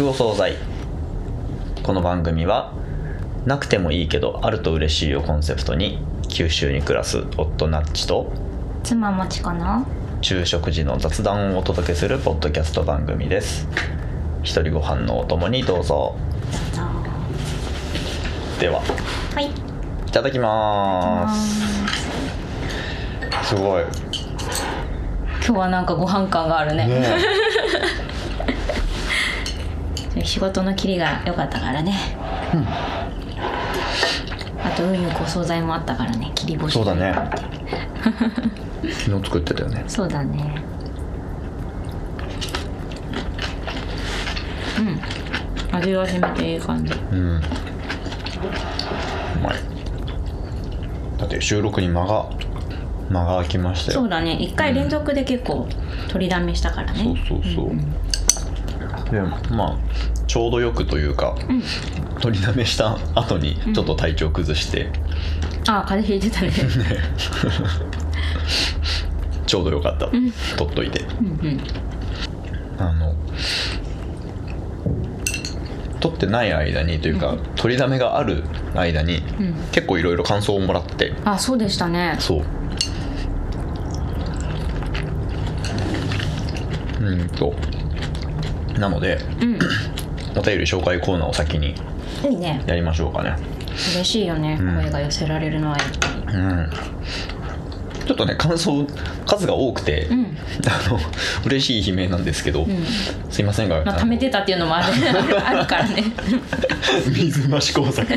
くお惣菜。この番組はなくてもいいけどあると嬉しいをコンセプトに九州に暮らす夫ナッチと妻もちかな？昼食時の雑談をお届けするポッドキャスト番組です。一人ご飯のお供にどうぞ。でははい。いただきます。す。ごい。今日はなんかご飯感があるね 仕事の切りが良かったからね、あと運よくお惣菜もあったからね切り干し。そうだね。昨日作ってたよね。そうだね。うん。味が染めていい感じ。うん。うまい。だって収録に間が間が空きましたよ。そうだね。一回連続で結構取りだめしたからね、そうそうそう、でまあちょうどよくというか、取りだめした後にちょっと体調崩して、ああ風邪ひいてた ね。ちょうどよかった、取っといて。うんうん。あの取ってない間にというか、取りだめがある間に、うん。結構いろいろ感想をもらって。あそうでしたね。そう。うんとなのでうん。お便り紹介コーナーを先にいいね。やりましょうかね。嬉しいよね、ん。声が寄せられるのはやっぱりうん。ちょっとね感想数が多くて、うん。あの嬉しい悲鳴なんですけど、ん。すいませんが、まあ、あの貯めてたっていうのもある。あるからね。水増し工作。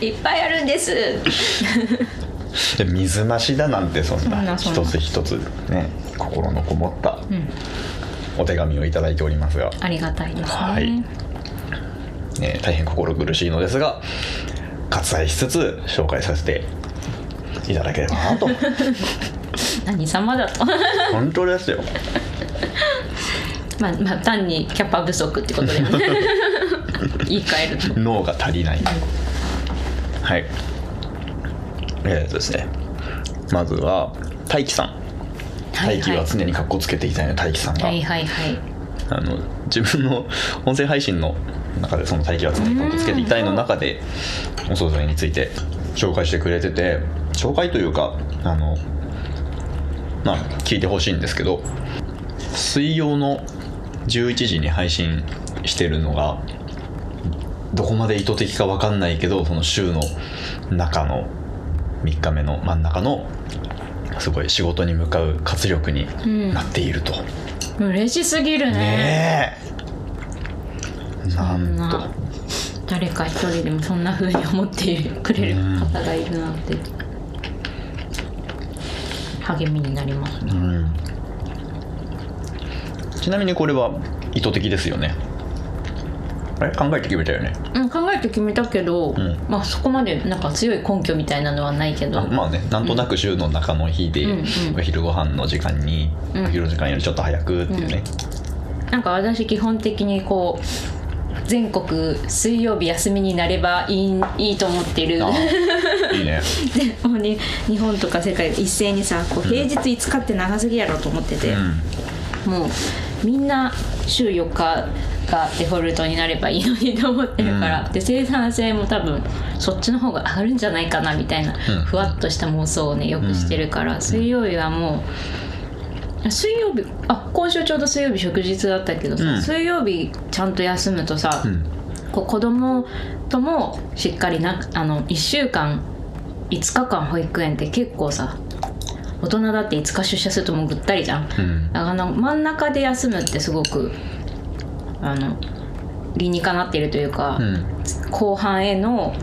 いっぱいあるんです。で水増しだなんてそんな。一つ一つね心のこもったうんお手紙をいただいておりますが、ありがたいですね、はい。ね、大変心苦しいのですが割愛しつつ紹介させていただければなと。何様だと。本当ですよ。まあまあ単にキャパ不足ってことだよね。言い換えると。脳が足りない。はい。えーとですね。まずは大輝さん大輝は常に格好つけていたいの大輝さんが、はいはいはい。あの自分の音声配信の中でその大輝は常に格好つけていたいの中でお惣菜について紹介してくれてて紹介というかあのまあ聞いてほしいんですけど水曜の11時に配信してるのがどこまで意図的か分かんないけどその週の中の3日目の真ん中のすごい仕事に向かう活力になっていると。嬉しすぎるね。ねえ。なんと。誰か一人でもそんな風に思ってくれる方がいるなんて。励みになりますね。うん。ちなみにこれは意図的ですよねあれ？考えて決めたよね。うん、考えて決めたけど、ん。まあそこまでなんか強い根拠みたいなのはないけど、あまあねなんとなく週の中の日で、うんうん。お昼ご飯の時間に、うん。お昼時間よりちょっと早くっていうね、なんか私基本的にこう全国水曜日休みになればいいいいと思ってる。あいいね。でもうに日本とか世界一斉にさこう平日5日って長すぎやろと思ってて、うん。もうみんな週4日がデフォルトになればいいのにと思ってるから、うん。で生産性も多分そっちの方が上がるんじゃないかなみたいな、うん。ふわっとした妄想をねよくしてるから、水曜日はもう水曜日あ今週ちょうど水曜日祝日だったけどさ、うん。水曜日ちゃんと休むとさ、うん。こう子供ともしっかりなあの1週間5日間保育園って結構さ大人だって5日出社するともうぐったりじゃん、うん。だから真ん中で休むってすごくあの理にかなっているというか、うん。後半への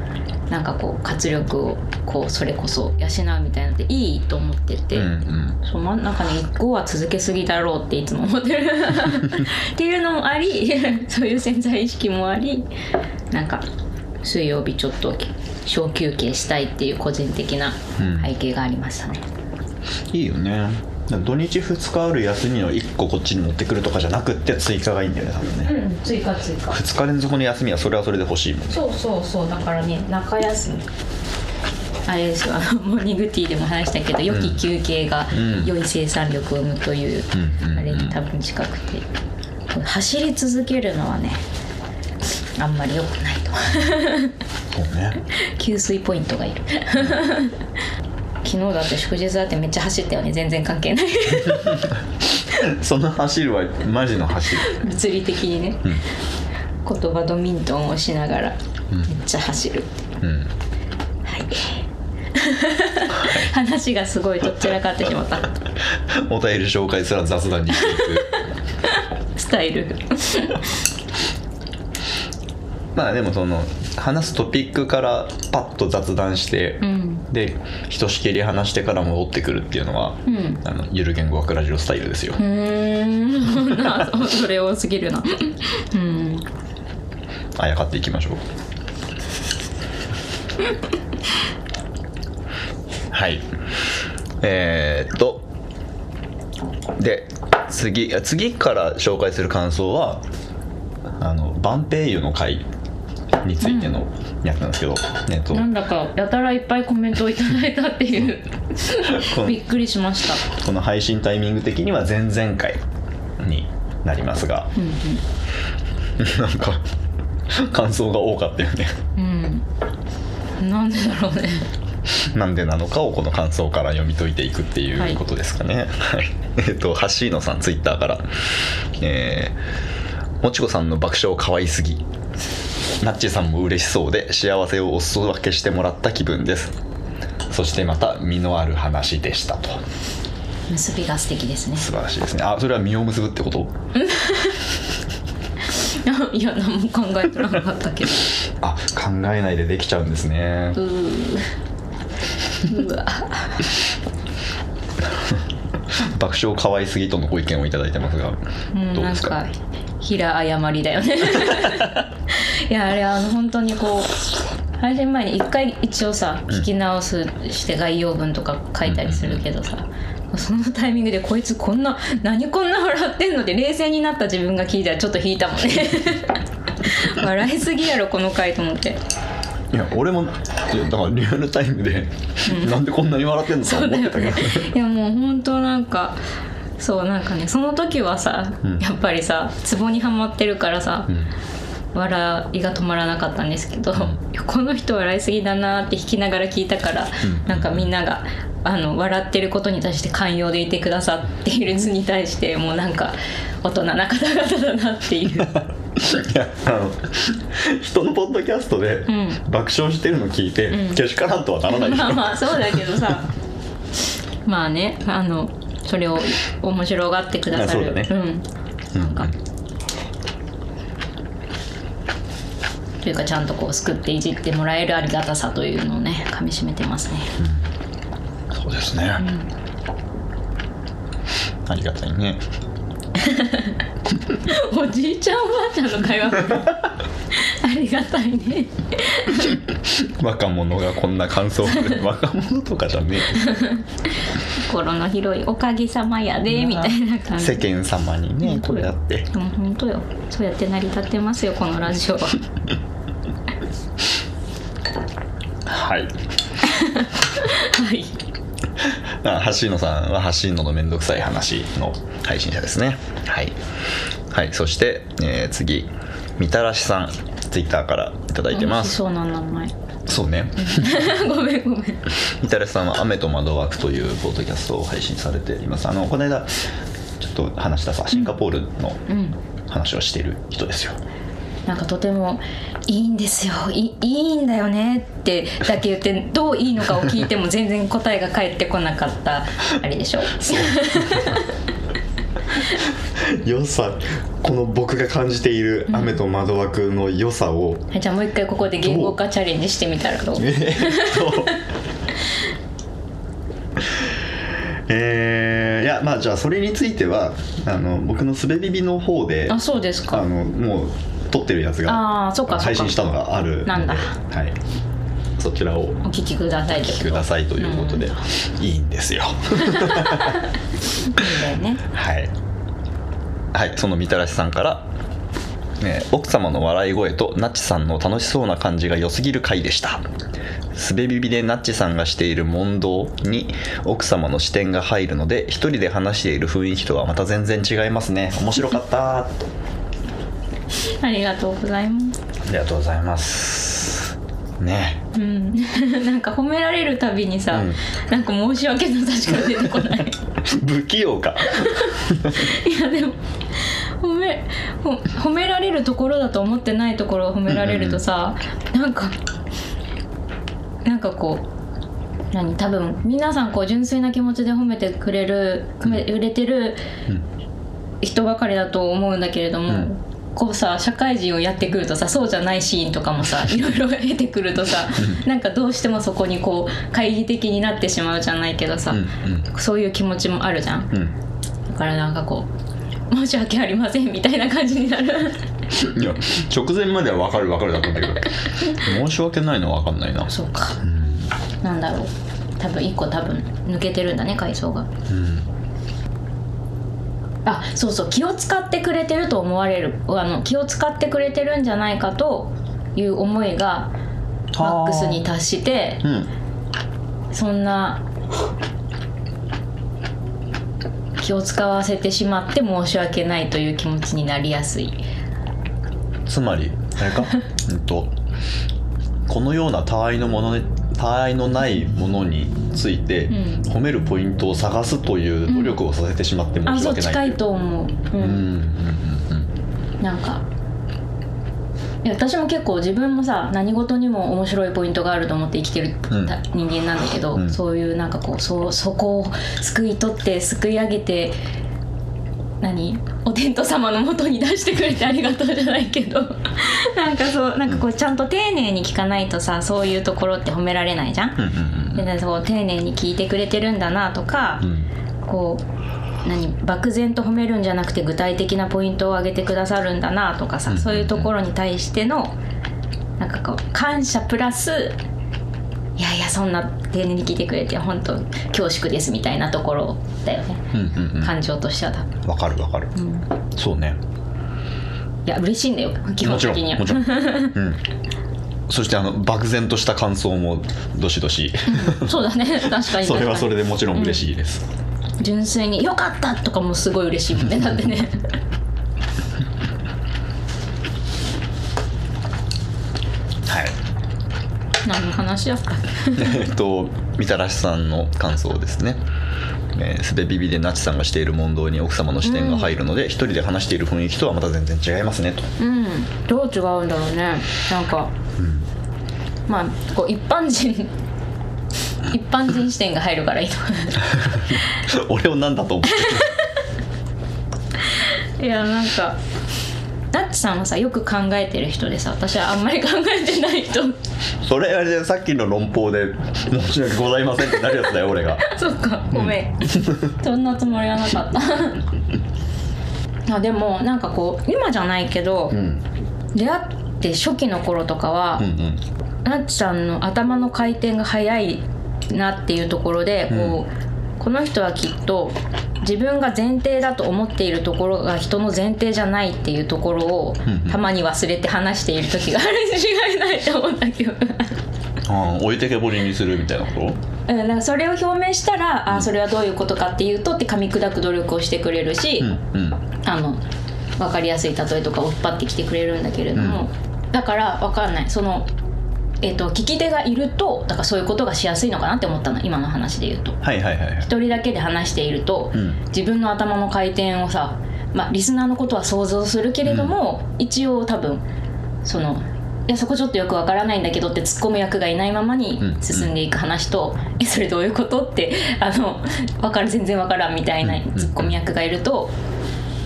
なんかこう活力をこうそれこそ養うみたいなのっていいと思ってて、うんうん。そう真ん中に5は続けすぎだろうっていつも思ってる。っていうのもありそういう潜在意識もありなんか水曜日ちょっと小休憩したいっていう個人的なうん。背景がありましたね。いいよね。土日2日ある休みを1個こっちに持ってくるとかじゃなくって追加がいいんだよね多分ね、うん、追加追加。2日連続の休みはそれはそれで欲しいもんそうそうそうだからね中休み。あれですよあのモーニングティーでも話したけど良き休憩がうん良い生産力を生むという、あれに多分近くて。走り続けるのはねあんまり良くないと。そうね。給水ポイントがいる。昨日だって祝日だってめっちゃ走ったよね。全然関係ない。その走るはマジの走る物理的にね、言葉ドミントンをしながらめっちゃ走るってう。ん。はい。話がすごいどっちらかってしまった。お便り紹介すら雑談にしていく。スタイル。まあでもその話すトピックからパッと雑談して、うん。でひとしきり話してから戻ってくるっていうのは、うん。あのゆる言語学ラジオスタイルですよ、うー。ん なそれ多すぎるな。うん。あやかっていきましょう。はい。えー、っと。で次あ次から紹介する感想はあのバンペイユの回についてのやつなんですけど、えっと。なんだかやたらいっぱいコメントをいただいたっていう。びっくりしました。この配信タイミング的には前々回になりますが、なんか感想が多かったよね。うん。なんでだろうね。なんでなのかをこの感想から読み解いていくっていはい。うことですかね。はい。えっと、ハッシーノさん、ツイッターから、えー、もちこさんの爆笑可愛すぎ。ナッチさんも嬉しそうで、幸せをお裾分けしてもらった気分です。そしてまた、身のある話でしたと。結びが素敵ですね素晴らしいですね。あ、それは身を結ぶってこと？いや何も考えてなかったけど あ、考えないでできちゃうんですねう。わ 爆笑可愛すぎとのご意見をいただいてますが、もうどうですか？なんか平誤りだよねいやあれあの本当にこう配信前に一回一応さ聞き直すして概要文とか書いたりするけどさ、そのタイミングでこいつこんな何こんな笑ってんので冷静になった自分が聞いたらちょっと引いたもんね。笑いすぎやろこの回と思って。いや俺もだからリアルタイムで、なんでこんなに笑ってんのか思ってたけど、ねいやもう本当なんかそうなんかねその時はさ、うん。やっぱりさツボにはまってるからさ、うん笑いが止まらなかったんですけど、この人笑いすぎだなって弾きながら聞いたから、うん。なんかみんながあの笑ってることに対して寛容でいてくださっている図に対してもうなんか大人な方々だなっていう。いやあの人のポッドキャストでん。爆笑してるの聞いて、うん。けしからんとはならないまあまあそうだけどさ。まあねあのそれを面白がってくださる。うだね。うん。なんか、というかちゃんとこう救っていじってもらえるありがたさというのをねかみしめてますね。そうですね、ありがたいね。おじいちゃんおばあちゃんの会話 ありがたいね。若者がこんな感想 若者とかじゃね心の広いおかげさまやでみたいな感じ。世間様にねこうやって。本当よ。そうやって成り立ってますよこのラジオははい。はい。あ橋野さんは橋野のめんどくさい話の配信者ですね。はい、はい、そして、えー次みたらしさんツイッターからいただいてます。そうな名前。そうね。ごめんごめん。みたらしさんは「雨と窓枠」というポッドキャストを配信されています。あのこの間ちょっと話したさシンガポールのうん。話をしている人ですよ、なんかとてもいいんですよ。いいいんだよねってだけ言ってどういいのかを聞いても全然答えが返ってこなかったあれでしょ 良さこの僕が感じている「雨と窓枠」の良さを、はいじゃあもう一回ここで言語化チャレンジしてみたらどう？えーっと。えーいやまあじゃあそれについてはあの僕のすべビビの方であそうですあかのもう撮ってるやつがああそうか配信したのがあるなんだ。はい、そちらをお聞きくださいお聞きくださいということで、いいんですよ。いいんだよね。はい。はいそのみたらしさんから、ね奥様の笑い声とナッチさんの楽しそうな感じが良すぎる回でした。すべビビでナッチさんがしている問答に奥様の視点が入るので一人で話している雰囲気とはまた全然違いますね。面白かったありがとうございます。ありがとうございます。ね。うん。なんか褒められるたびにさ、うん。なんか申し訳なさしか出てこない。不器用か。いやでも褒めほ褒められるところだと思ってないところを褒められるとさ、なんかなんかこう何？多分皆さんこう純粋な気持ちで褒めてくれる褒め売れてるうん。人ばかりだと思うんだけれども、うんこうさ社会人をやってくるとさそうじゃないシーンとかもさ いろいろ得てくるとさなんかどうしてもそこにこう懐疑的になってしまうじゃないけどさ、うんそういう気持ちもあるじゃん。うん。うんだからなんかこう申し訳ありませんみたいな感じになる。いや直前までは分かる分かるだったんだけど。申し訳ないのは分かんないな。そうか。うん。なんだろう。多分一個多分抜けてるんだね階層が。うんあそうそう気を使ってくれてると思われるあの気を使ってくれてるんじゃないかという思いがマックスに達してうん。そんな気を使わせてしまって申し訳ないという気持ちになりやすい。つまりあれか？うんとこのような他愛のものね他愛のないものについて、うん。褒めるポイントを探すという努力をさせてしまってあ申し訳ないそう近いと思う、ううんうんんうん。なんかいや私も結構自分もさ何事にも面白いポイントがあると思って生きてる人間なんだけど、うん。そういうなんかこうそうそこをすくい取ってすくい上げて何？お天道様のもとに出してくれてありがとうじゃないけど。なんかそうなんかこうちゃんと丁寧に聞かないとさそういうところって褒められないじゃん？うんうんでそう丁寧に聞いてくれてるんだなとか、うん。うんこう何？漠然と褒めるんじゃなくて具体的なポイントを挙げてくださるんだなとかさ、うん。そういうところに対してのなんかこう感謝プラスいやいやそんな丁寧に聞いてくれて本当恐縮ですみたいなところだよね、うんうんうん。感情としては多分、わかるわかる。うん、そうね。いや嬉しいんだよ基本もちろ的にはんもちろん、うん、そしてあの漠然とした感想もどしどし。そうだね。確かに それはそれでもちろん嬉しいです、純粋に「よかった!」とかもすごい嬉しいもんねだってねはい何の話だったえっとみたらしさんの感想ですね。えーすべビビでナチさんがしている問答に奥様の視点が入るので、一人で話している雰囲気とはまた全然違いますねと、うん。どう違うんだろうね。なんかうん。まあこう一般人 一般人視点が入るからいいのか 俺を何だと思ってないやなんかナッチさんはさよく考えてる人でさ私はあんまり考えてない人それあれでさっきの論法で申し訳ございませんってなるやつだよ俺が。そっかごめん、そんなつもりはなかった。あでもなんかこう今じゃないけど、うん。出会って初期の頃とかは、うんうん。ナッチさんの頭の回転が速いなっていうところでこう、この人はきっと自分が前提だと思っているところが人の前提じゃないっていうところをうんうん。たまに忘れて話している時があるに違いないと思った記憶がああ置いてけぼりにするみたいなこと？うんなんかそれを表明したら、あそれはどういうことかっていうとって噛み砕く努力をしてくれるし、うんうん。あの分かりやすい例えとかを引っ張ってきてくれるんだけれども、だから分かんない。その、えー、と聞き手がいるとだからそういうことがしやすいのかなって思ったの。今の話で言うと。はいはいはいはい。一人だけで話していると、うん。自分の頭の回転をさ、まあ、リスナーのことは想像するけれども、一応多分そのいやそこちょっとよくわからないんだけどって突っ込む役がいないままにうん。進んでいく話と「えそれどういうこと?」ってあのわかる全然わからんみたいなうん。突っ込み役がいると。だ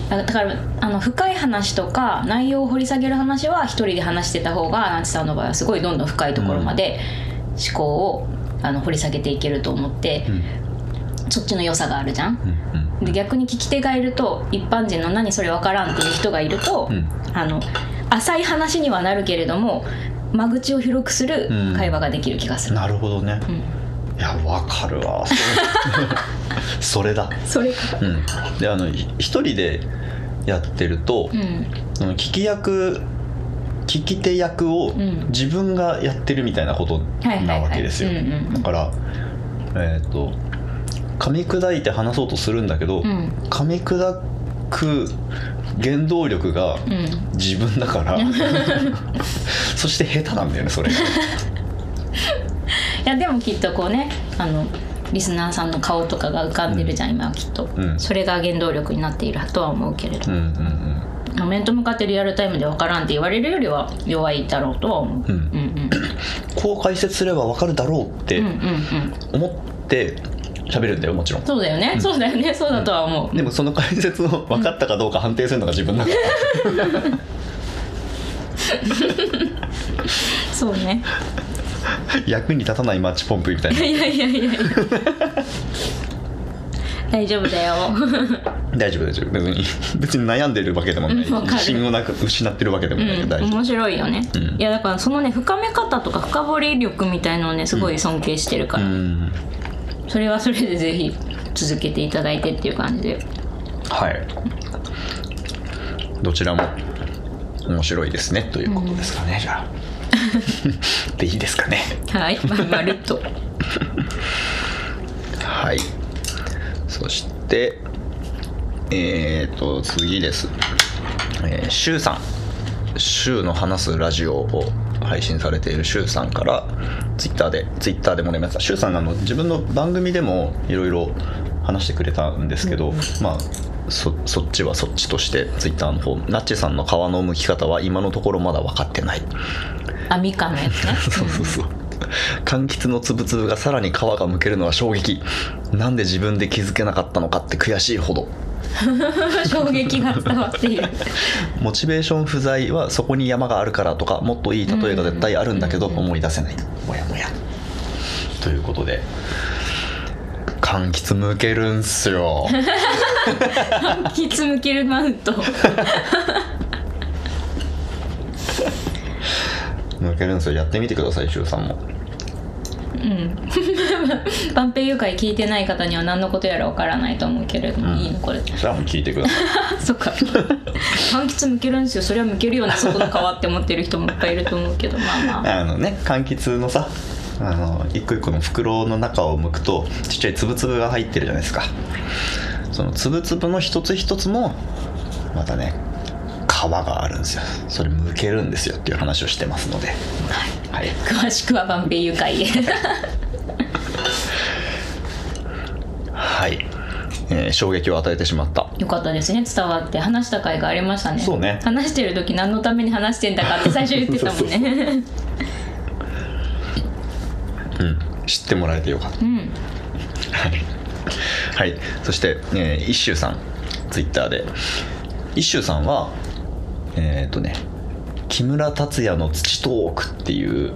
だからあの深い話とか内容を掘り下げる話は一人で話してた方がナチさんの場合はすごいどんどん深いところまで思考をあの掘り下げていけると思って、うんそっちの良さがあるじゃん。うん。で逆に聞き手がいると一般人の「何それわからん」っていう人がいると、うん。あの浅い話にはなるけれども間口を広くするうん。会話ができる気がする。なるほどね、うんいやわかるわ。それだ。それか。うん。であのひ一人でやってると、うん。その聞き役聞き手役をん。自分がやってるみたいなことなわけですよ。だからえっ、と噛み砕いて話そうとするんだけど、うん。噛み砕く原動力がうん。自分だから、そして下手なんだよねそれが いやでもきっとこうねあのリスナーさんの顔とかが浮かんでるじゃん、今はきっと、うん。それが原動力になっているとは思うけれど。うんうん面と向かってリアルタイムで分からんって言われるよりは弱いだろうとは思う、うん。うんうん。うんこう解説すればわかるだろうってうんうんうん。思って喋るんだよもちろん。そうだよね、そうだよね。そうだとは思う、でもその解説を分かったかどうか判定するのが自分だから、そうね 役に立たないマッチポンプみたいな。いやいやいやいや。大丈夫だよ。大丈夫大丈夫。別に別に悩んでるわけでもない。自信をなく失ってるわけでもないけどうん、面白いよね、うん。いやだからそのね深め方とか深掘り力みたいのをねすごい尊敬してるから、うん。それはそれでぜひ続けていただいてっていう感じで。はい。どちらも面白いですねということですかね、じゃあでいいですかね。はい。まるまるっと。はい。そしてえー、と次です。えー、シュウさん。シュウの話すラジオを配信されているシュウさんからツイッターでツイッターでもらいました。シュウさんがあの自分の番組でもいろいろ話してくれたんですけど、まあそそっちはそっちとしてツイッターの方ナッチさんの皮の剥き方は今のところまだ分かってない。あみかんのやつね。そうそうそう。柑橘のつぶつぶがさらに皮がむけるのは衝撃。なんで自分で気づけなかったのかって悔しいほど。衝撃が伝わっている。モチベーション不在はそこに山があるからとかもっといい例えが絶対あるんだけど思い出せない。もやもや。ということで柑橘むけるんすよ。きつむけるマウント。むけるんすよ。やってみてくださいシュウさんも。うん。バンペ誘拐聞いてない方には何のことやらわからないと思うけれども、うん。いいのこれ。それはもう聞いてください。そっか。柑橘むけるんですよ。それはむけるようなそこの皮って思ってる人もいっぱいいると思うけどまあまあ。あのね柑橘のさあの一個一個の袋の中を剥くとちっちゃい粒々が入ってるじゃないですか。その粒々の一つ一つもまたね皮があるんですよ。それ剥けるんですよっていう話をしてますので。はい。詳しくはバンペ誘拐へ。はい、えー衝撃を与えてしまった。よかったですね。伝わって話した回がありましたね。そうね。話してる時何のために話してんだかって最初言ってたもんねうん知ってもらえてよかった。うん。はい、はい、そして、えー、一周さんツイッターで。一周さんはえっ、とね木村達也の土トークっていう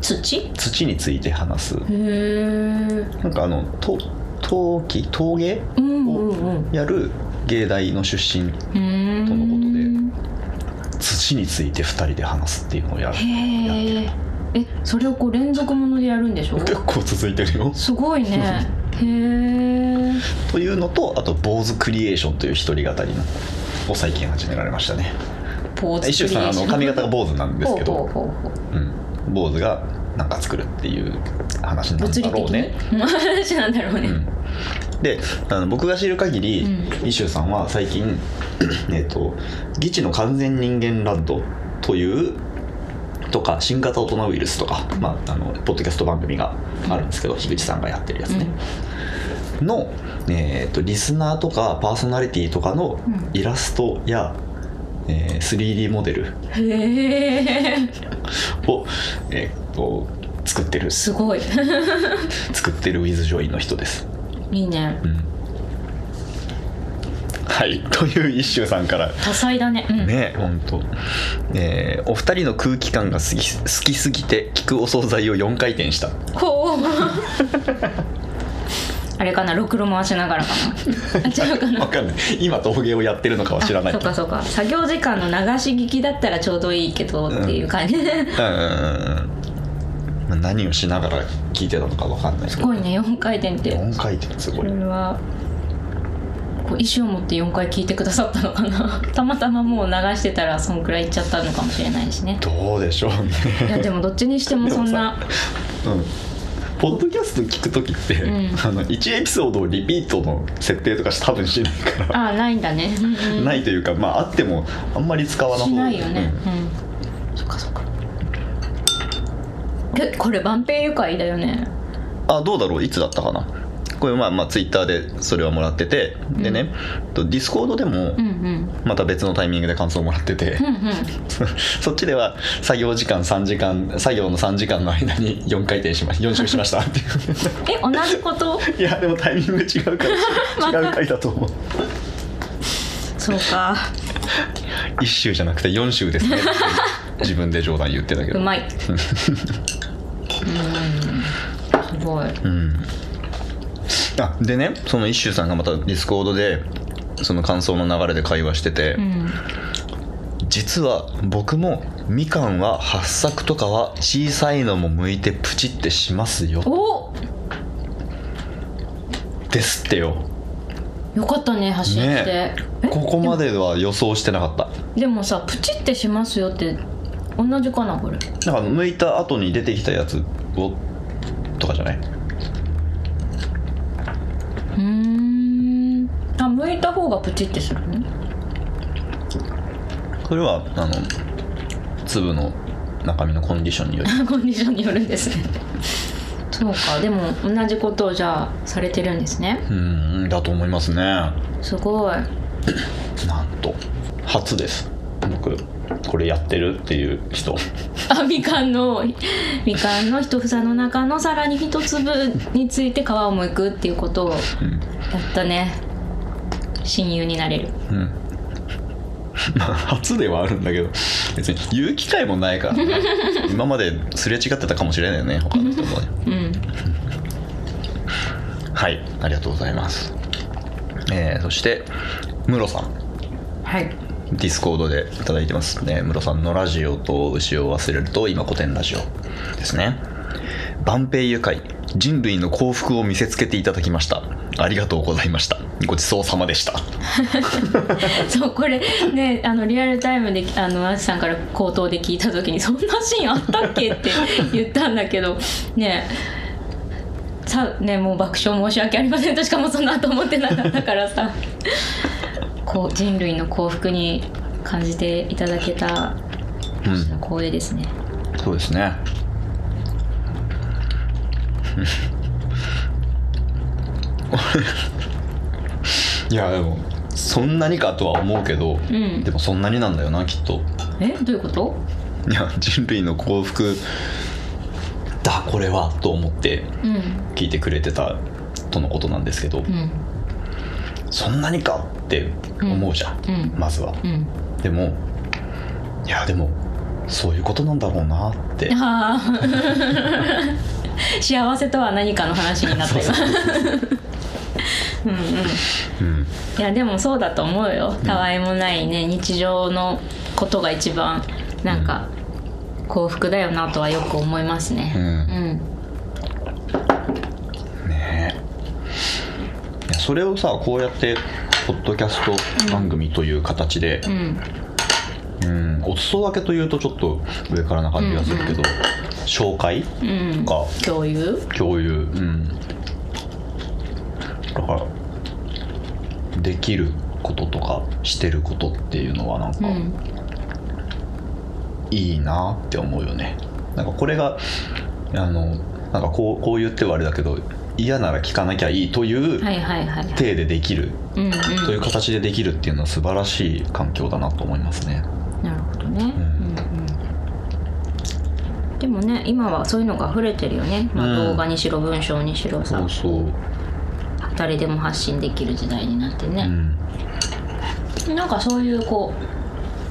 土？へ土について話す。えなんかあのと陶器？陶芸？うんうんうん。やる芸大の出身とのこと土について2人で話すっていうのをやる。へええそれをこう連続ものでやるんでしょ？結構続いてるよ。すごいね。へえというのとあと坊主クリエーションという一人語りのを最近始められましたね。ポーズ一周さんあの髪型が坊主なんですけど坊主がなんか作るっていう話なんだろうね。話なんだろうね、うん、であの僕が知る限り、うん。イシューさんは最近 えっと「ギチの完全人間ラッド」というとか新型大人ウイルスとか、まあ、あのポッドキャスト番組があるんですけど、樋口さんがやってるやつね、の、えー、とリスナーとかパーソナリティとかのうん。イラストや、えー 3D モデル を、えー、と作ってる。すごい。作ってるウィズ・ジョイの人です。いいね。うんはい。という一周さんから。多彩だね。うん。ね本当、えーお二人の空気感が好き好きすぎて聞くお惣菜を4回転した。ほう。あれかな？ろくろ回しながらかな？あ 違うかな？わかんない。今陶芸をやってるのかは知らない。あそうかそうか。作業時間の流し聞きだったらちょうどいいけどっていう感じ、うん。うんうんうん。まあ何をしながら聞いてたのかわかんないけど。すごいね。4回転って。4回転すごこいれは意思を持って4回聞いてくださったのかな。たまたまもう流してたらそんくらいいっちゃったのかもしれないしね。どうでしょうね。いやでもどっちにしてもそんな。うん。ポッドキャスト聞く時って、うん。あの1エピソードをリピートの設定とか多分しないから、ああないんだね、うんうん、ないというかまああってもあんまり使わなし方ないよね。うん、そっかそっか。えこれ万平愉快だよね。あどうだろう？いつだったかな？これまあまあツイッターでそれはもらってて、でねとディスコードでもまた別のタイミングで感想をもらってて、そっちでは作業時間3時間作業の3時間の間に4回転しま4周しました。っていうえ同じこと？いやでもタイミング違うから 違う回だと思う。そうか。1周じゃなくて4周ですね 自分で冗談言ってたけど。うまい。うん。すごい。うんあでねその一周さんがまたディスコードでその感想の流れで会話してて、うん。実は僕もみかんは発作とかは小さいのも剥いてプチってしますよ。おですってよ。よかったね走って、ねえ。ここまでは予想してなかった。でもさプチってしますよって同じかなこれ。なんか剥いた後に出てきたやつをとかじゃない？うーん。あ剥いた方がプチってするの？それはあの粒の中身のコンディションにより。コンディションによるんですね。そうか。でも同じことをじゃあされてるんですね。うんだと思いますね。なんすごい。と初です僕これやってるっていう人。あみかんのみかんの一房の中のさらに一粒について皮を剥くっていうことをやったね。親友になれる。うん。まあ初ではあるんだけど別に言う機会もないからね 今まですれ違ってたかもしれないよね他の人もねうん。はいありがとうございます。えー、そしてムロさん。はいディスコードでいただいてますね。ムロさんのラジオと牛を忘れると今コテンラジオですね。万平愉快人類の幸福を見せつけていただきました。ありがとうございました。ごちそうさまでした。そうこれねあのリアルタイムであのあじさんから口頭で聞いた時に「そんなシーンあったっけ?」って言ったんだけどねさねもう爆笑申し訳ありませんとしかもその後思ってなかったからさ。こう人類の幸福に感じていただけたうん。光栄ですね。そうですね。いやでもそんなにかとは思うけど、ん。でもそんなになんだよなきっと。えどういうこと？いや人類の幸福だこれはと思ってうん。聞いてくれてたとのことなんですけど、うんそんなにか？って思うじゃん、うん。まずは。うん。でもいやでもそういうことなんだろうなって。幸せとは何かの話になった今 うんうん。うん。いやでもそうだと思うよ。たわいもないね日常のことが一番なんか幸福だよなとはよく思いますね。うん。うんねえいやそれをさこうやってポッドキャスト番組という形で、うん。うんお裾分けというとちょっと上からな感じがするけど、紹介うん。とか。共有？共有。うん。だからできることとかしてることっていうのはなんかうん。いいなって思うよね。なんかこれがあのなんかこうこう言ってはあれだけど嫌なら聞かなきゃいいという体でできるうんうん。という形でできるっていうのは素晴らしい環境だなと思いますね。なるほどね、うん。うん、でもね今はそういうのが溢れてるよね、まあ、うん動画にしろ文章にしろさ、そうそう。誰でも発信できる時代になってね、うん。なんかそういうこ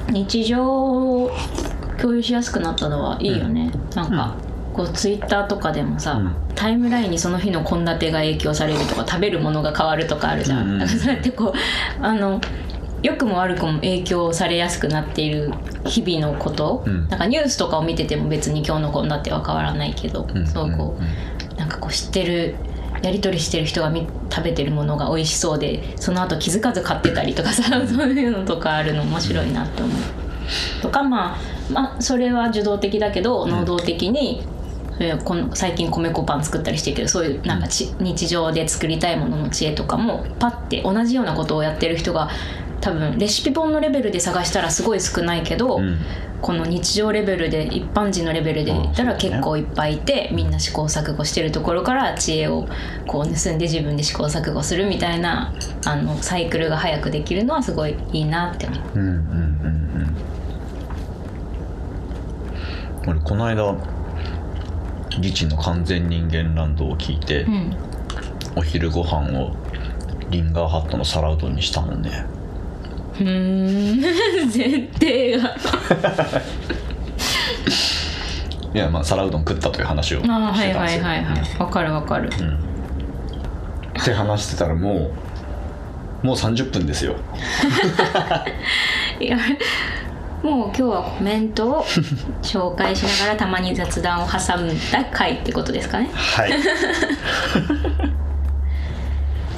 う日常を共有しやすくなったのはいいよね、なんか、こうツイッターとかでもさ、うん。タイムラインにその日の献立が影響されるとか食べるものが変わるとかあるじゃん、うん そうやってこうあの良くも悪くも影響されやすくなっている日々のこと、うん。なんかニュースとかを見てても別に今日の献立は変わらないけど、うんそうこう、なんかこう知ってるやり取りしてる人がみ食べてるものが美味しそうでその後気づかず買ってたりとかさそういうのとかあるの面白いなって思う。とかまあまあそれは受動的だけど能動的に、それこの最近米粉パン作ったりしてるけどそういうなんかち、日常で作りたいものの知恵とかもパッて同じようなことをやってる人が多分レシピ本のレベルで探したらすごい少ないけど、うん。この日常レベルで一般人のレベルで言ったら結構いっぱいいて、みんな試行錯誤してるところから知恵をこう盗んで自分で試行錯誤するみたいなあのサイクルが早くできるのはすごいいいなって思う。うんうんうんうん。俺この間リチの完全人間ランドを聞いて、うん。お昼ご飯をリンガーハットの皿うどんにしたもんね。うーん。前提がいやまあ皿うどん食ったという話をしてたんあですよ。あはいはいはいはい。わかるわかる。って話してたらもうもう30分ですよ。いやもう今日はコメントを紹介しながらたまに雑談を挟んだ回ってことですかね。はい。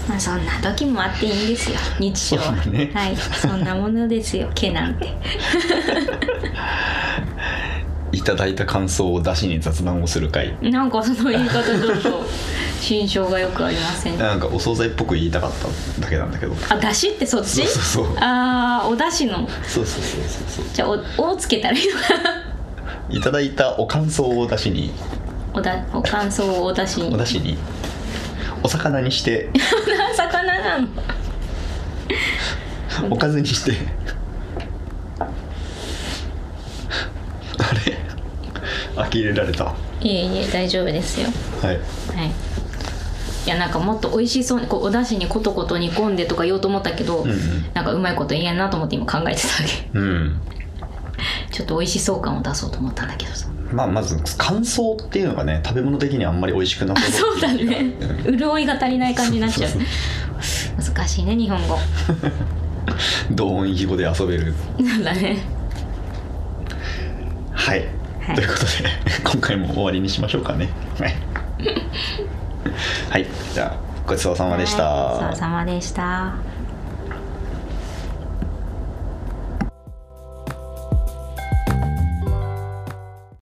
まあそんな時もあっていいんですよ。日常。は、ね。はい。そんなものですよ。毛なんていただいた感想を出しに雑談をする回。なんかその言い方ちょっと 心象がよくありません。なんかお惣菜っぽく言いたかっただけなんだけど。あだしってそっち？そうそうああおだしの？そうそうそうそうそう。じゃあお「お」つけたらいいのかな？いただいたお感想を出しに。おだお感想をおだしに。お出しに。お魚にして。魚なの。おかずにしてあれ呆れられた。はいえいえ大丈夫ですよ。い。はい。いやなんかもっと美味しそうにこうお出汁にコトコト煮込んでとか言おうと思ったけど、うんうん。なんかうまいこと言えんなと思って今考えてただけ。うん。ちょっと美味しそう感を出そうと思ったんだけどさ。まあまず乾燥っていうのがね食べ物的にあんまり美味しくなさそそううだね。う ん潤いが足りない感じになっちゃう。難しいね日本語。同音異義語で遊べる。なんだね。はい、はい。ということで今回も終わりにしましょうかね。はい。はい。じゃあごちそうさまでした、はい。ごちそうさまでした